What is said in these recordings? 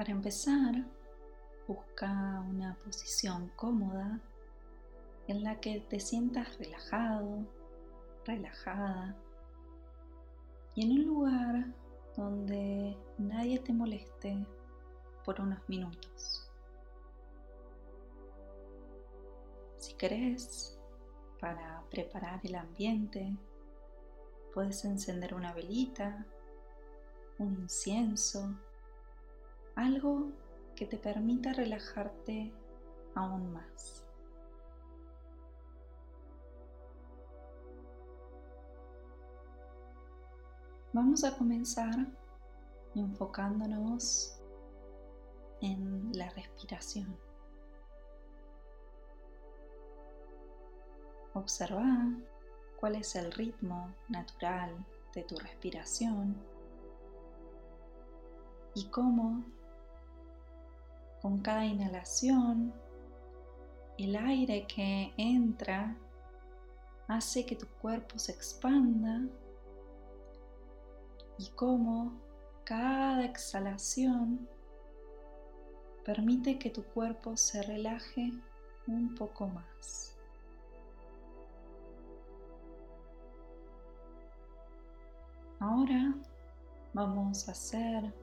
Para empezar, busca una posición cómoda en la que te sientas relajado, relajada y en un lugar donde nadie te moleste por unos minutos. Si querés, para preparar el ambiente, puedes encender una velita, un incienso, algo que te permita relajarte aún más. Vamos a comenzar enfocándonos en la respiración. Observa cuál es el ritmo natural de tu respiración y cómo con cada inhalación el aire que entra hace que tu cuerpo se expanda y cómo cada exhalación permite que tu cuerpo se relaje un poco más. Ahora vamos a hacer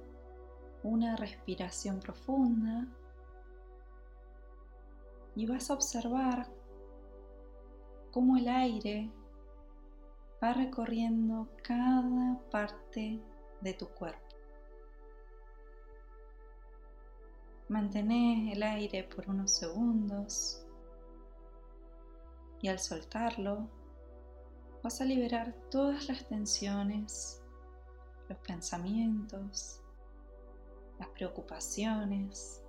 una respiración profunda y vas a observar cómo el aire va recorriendo cada parte de tu cuerpo. Mantén el aire por unos segundos y al soltarlo vas a liberar todas las tensiones, los pensamientos, las preocupaciones,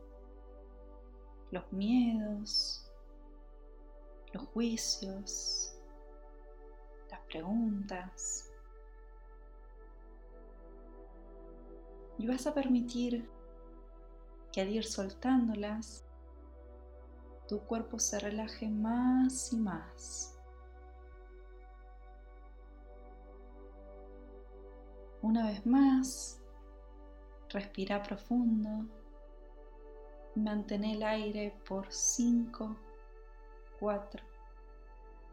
los miedos, los juicios, preguntas. Y vas a permitir que al ir soltándolas, tu cuerpo se relaje más y más. Una vez más, respira profundo mantén el aire por 5, 4,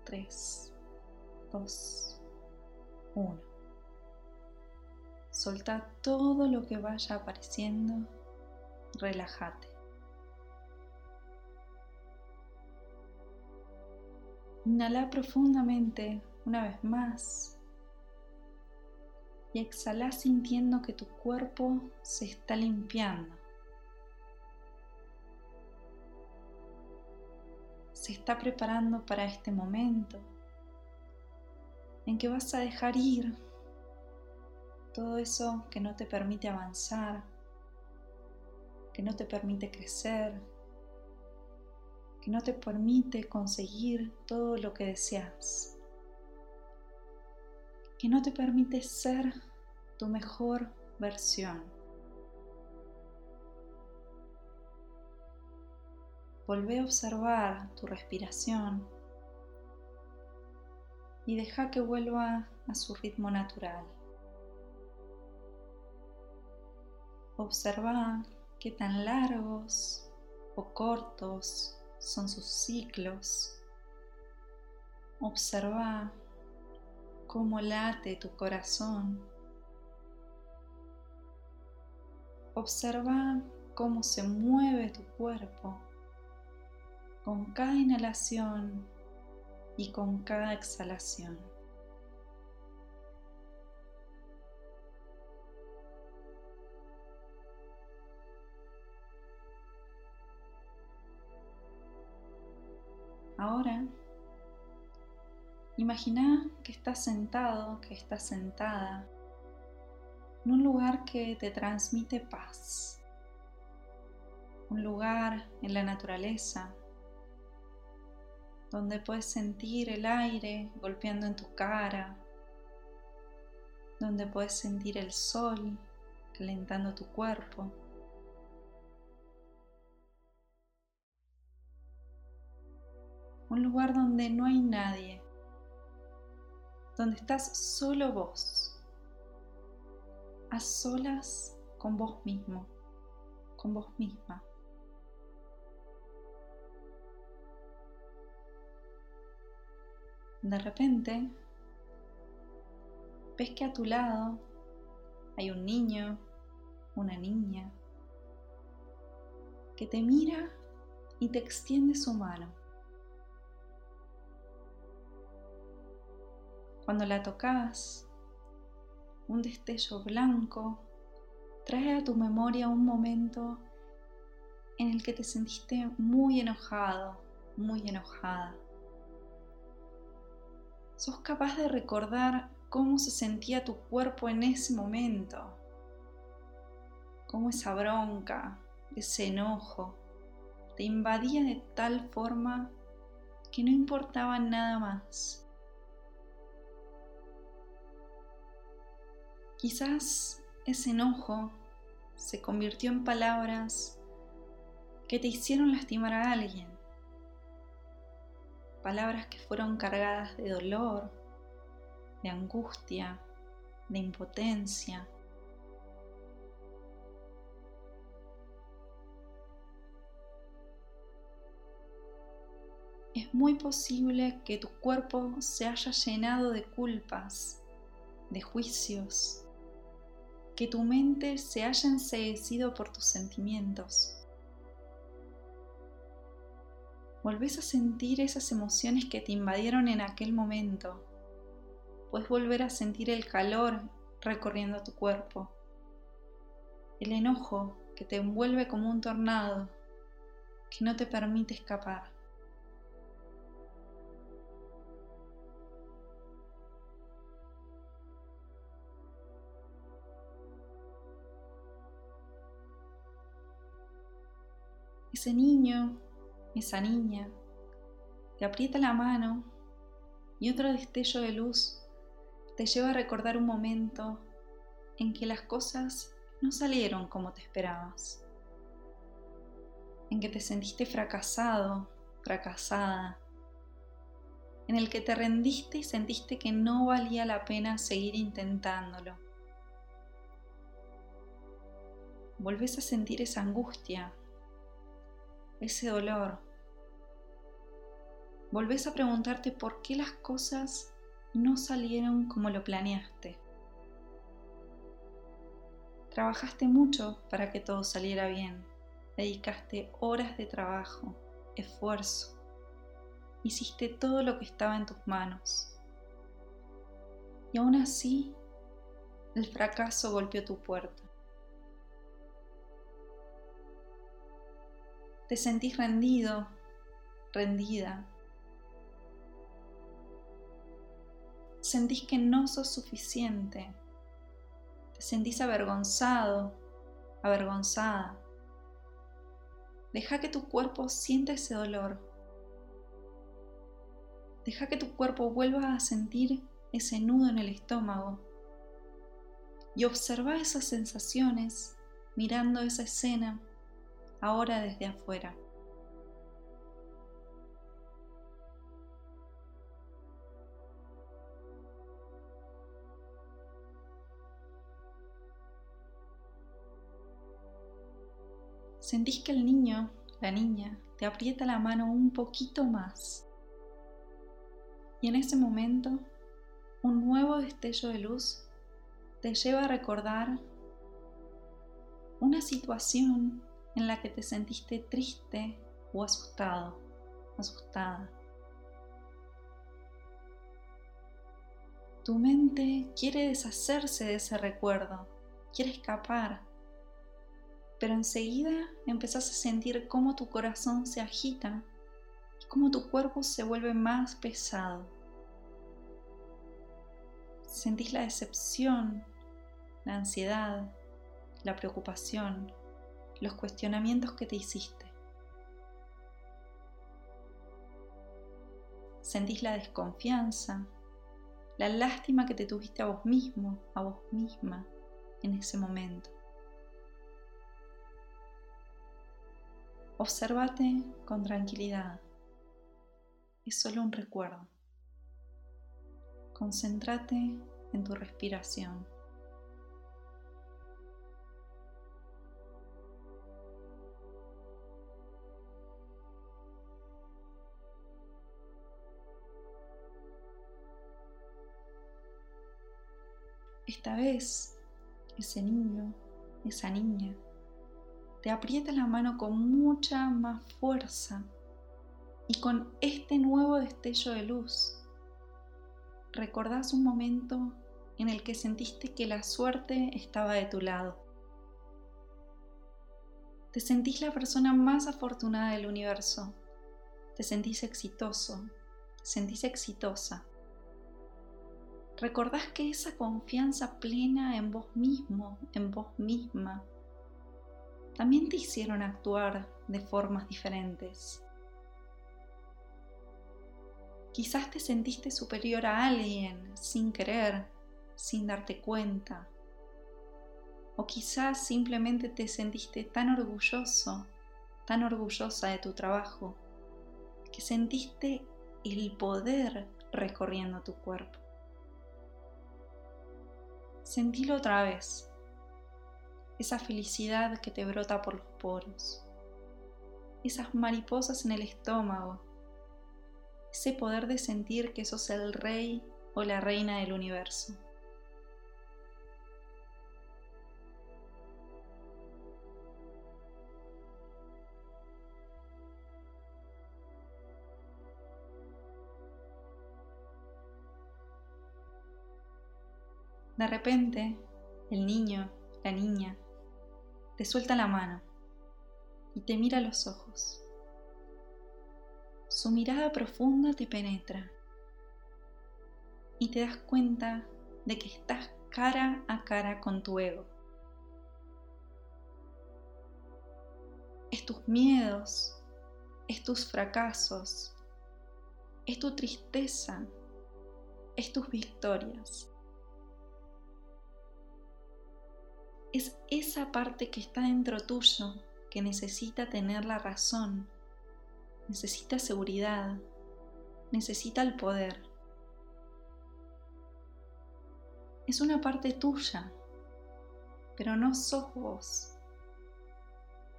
3, 2, 1. Solta todo lo que vaya apareciendo, relájate. Inhala profundamente una vez más y exhala sintiendo que tu cuerpo se está limpiando. Se está preparando para este momento en que vas a dejar ir todo eso que no te permite avanzar, que no te permite crecer, que no te permite conseguir todo lo que deseas, que no te permite ser tu mejor versión. Volvé a observar tu respiración y deja que vuelva a su ritmo natural. Observa qué tan largos o cortos son sus ciclos. Observa cómo late tu corazón. Observa cómo se mueve tu cuerpo con cada inhalación y con cada exhalación. Ahora, imagina que estás sentado, que estás sentada en un lugar que te transmite paz, un lugar en la naturaleza donde puedes sentir el aire golpeando en tu cara, donde puedes sentir el sol calentando tu cuerpo. Un lugar donde no hay nadie, donde estás solo vos, a solas con vos mismo, con vos misma. De repente, ves que a tu lado hay un niño, una niña, que te mira y te extiende su mano. Cuando la tocas, un destello blanco trae a tu memoria un momento en el que te sentiste muy enojado, muy enojada. Sos capaz de recordar cómo se sentía tu cuerpo en ese momento, cómo esa bronca, ese enojo, te invadía de tal forma que no importaba nada más. Quizás ese enojo se convirtió en palabras que te hicieron lastimar a alguien. Palabras que fueron cargadas de dolor, de angustia, de impotencia. Es muy posible que tu cuerpo se haya llenado de culpas, de juicios, que tu mente se haya enseguecido por tus sentimientos. Volvés a sentir esas emociones que te invadieron en aquel momento. Puedes volver a sentir el calor recorriendo tu cuerpo, el enojo que te envuelve como un tornado que no te permite escapar. Ese niño, esa niña, te aprieta la mano y otro destello de luz te lleva a recordar un momento en que las cosas no salieron como te esperabas, en que te sentiste fracasado, fracasada, en el que te rendiste y sentiste que no valía la pena seguir intentándolo. Volvés a sentir esa angustia, ese dolor. Volvés a preguntarte por qué las cosas no salieron como lo planeaste. Trabajaste mucho para que todo saliera bien. Dedicaste horas de trabajo, esfuerzo. Hiciste todo lo que estaba en tus manos. Y aún así, el fracaso golpeó tu puerta. Te sentís rendido, rendida. Sentís que no sos suficiente. Te sentís avergonzado, avergonzada. Deja que tu cuerpo sienta ese dolor. Deja que tu cuerpo vuelva a sentir ese nudo en el estómago. Y observa esas sensaciones mirando esa escena ahora desde afuera. Sentís que el niño, la niña, te aprieta la mano un poquito más. Y en ese momento, un nuevo destello de luz te lleva a recordar una situación en la que te sentiste triste o asustado, asustada. Tu mente quiere deshacerse de ese recuerdo, quiere escapar, pero enseguida empezás a sentir cómo tu corazón se agita y cómo tu cuerpo se vuelve más pesado. Sentís la decepción, la ansiedad, la preocupación, los cuestionamientos que te hiciste. Sentís la desconfianza, la lástima que te tuviste a vos mismo, a vos misma en ese momento. Observate con tranquilidad. Es solo un recuerdo. Concéntrate en tu respiración. Esta vez, ese niño, esa niña, te aprieta la mano con mucha más fuerza y con este nuevo destello de luz. Recordás un momento en el que sentiste que la suerte estaba de tu lado. Te sentís la persona más afortunada del universo. Te sentís exitoso. Te sentís exitosa. Recordás que esa confianza plena en vos mismo, en vos misma, también te hicieron actuar de formas diferentes. Quizás te sentiste superior a alguien sin querer, sin darte cuenta. O quizás simplemente te sentiste tan orgulloso, tan orgullosa de tu trabajo, que sentiste el poder recorriendo tu cuerpo. Sentilo otra vez, esa felicidad que te brota por los poros, esas mariposas en el estómago, ese poder de sentir que sos el rey o la reina del universo. De repente, el niño, la niña, te suelta la mano y te mira a los ojos. Su mirada profunda te penetra y te das cuenta de que estás cara a cara con tu ego. Es tus miedos, es tus fracasos, es tu tristeza, es tus victorias. Es esa parte que está dentro tuyo que necesita tener la razón, necesita seguridad, necesita el poder. Es una parte tuya, pero no sos vos.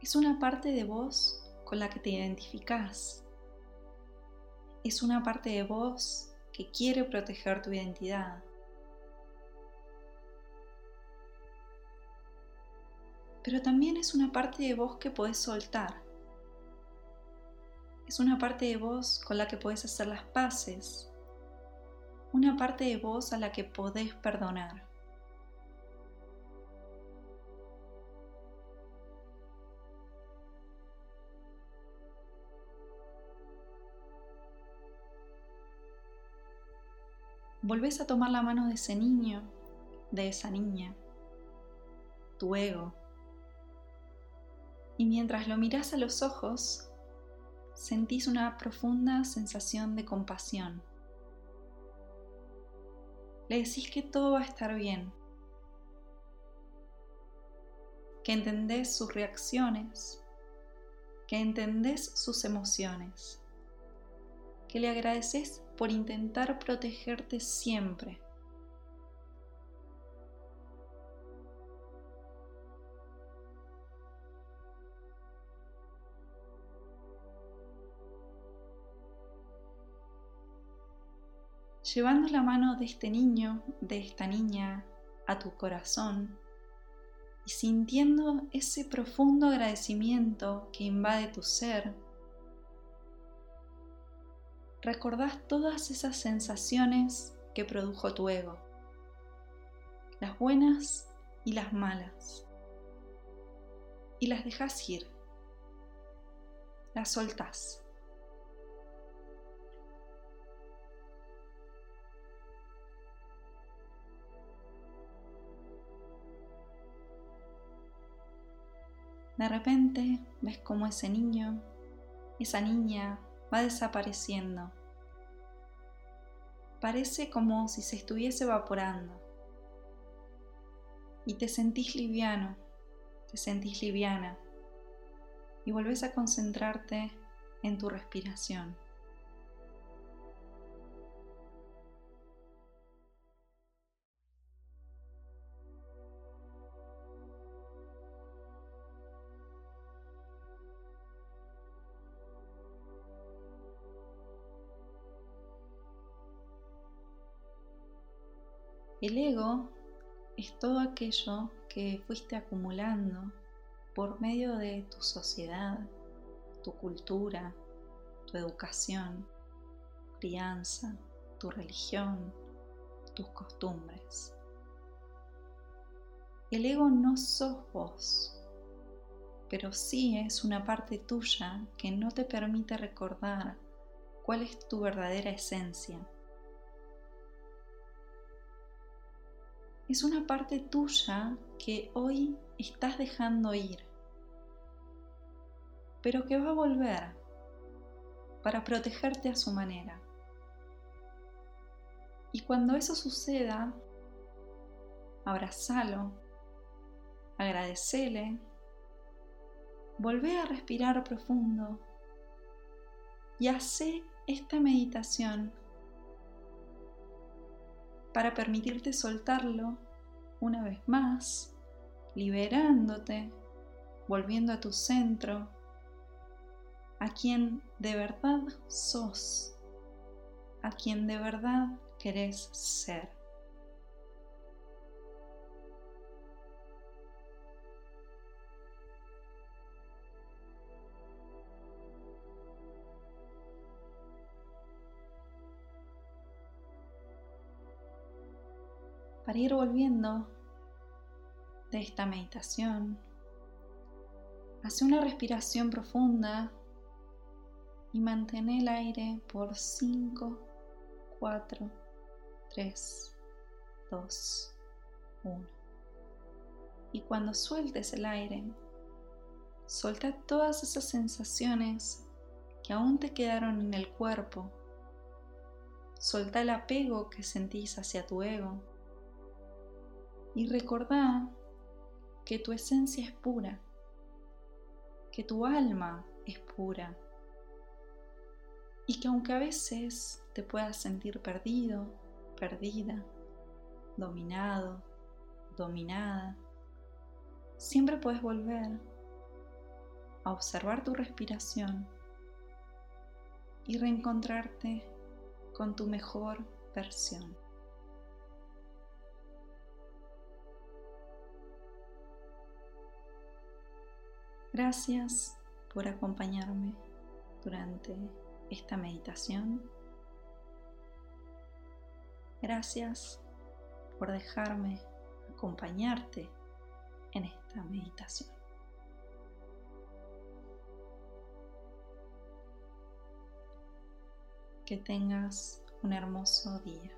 Es una parte de vos con la que te identificás. Es una parte de vos que quiere proteger tu identidad. Pero también es una parte de vos que podés soltar. Es una parte de vos con la que podés hacer las paces. Una parte de vos a la que podés perdonar. Volvés a tomar la mano de ese niño, de esa niña, tu ego, y mientras lo miras a los ojos, sentís una profunda sensación de compasión. Le decís que todo va a estar bien, que entendés sus reacciones, que entendés sus emociones, que le agradeces por intentar protegerte siempre llevando la mano de este niño, de esta niña, a tu corazón y sintiendo ese profundo agradecimiento que invade tu ser, recordás todas esas sensaciones que produjo tu ego, las buenas y las malas, y las dejas ir, las soltás. De repente ves cómo ese niño, esa niña va desapareciendo. Parece como si se estuviese evaporando. Y te sentís liviano, te sentís liviana. Y volvés a concentrarte en tu respiración. El ego es todo aquello que fuiste acumulando por medio de tu sociedad, tu cultura, tu educación, crianza, tu religión, tus costumbres. El ego no sos vos, pero sí es una parte tuya que no te permite recordar cuál es tu verdadera esencia. Es una parte tuya que hoy estás dejando ir, pero que va a volver para protegerte a su manera. Y cuando eso suceda, abrazalo, agradecele, volvé a respirar profundo y hace esta meditación para permitirte soltarlo una vez más, liberándote, volviendo a tu centro, a quien de verdad sos, a quien de verdad querés ser. Para ir volviendo de esta meditación. Hace una respiración profunda y mantén el aire por 5, 4, 3, 2, 1. Y cuando sueltes el aire, suelta todas esas sensaciones que aún te quedaron en el cuerpo. Suelta el apego que sentís hacia tu ego y recordá que tu esencia es pura, que tu alma es pura y que aunque a veces te puedas sentir perdido, perdida, dominado, dominada, siempre puedes volver a observar tu respiración y reencontrarte con tu mejor versión. Gracias por acompañarme durante esta meditación. Gracias por dejarme acompañarte en esta meditación. Que tengas un hermoso día.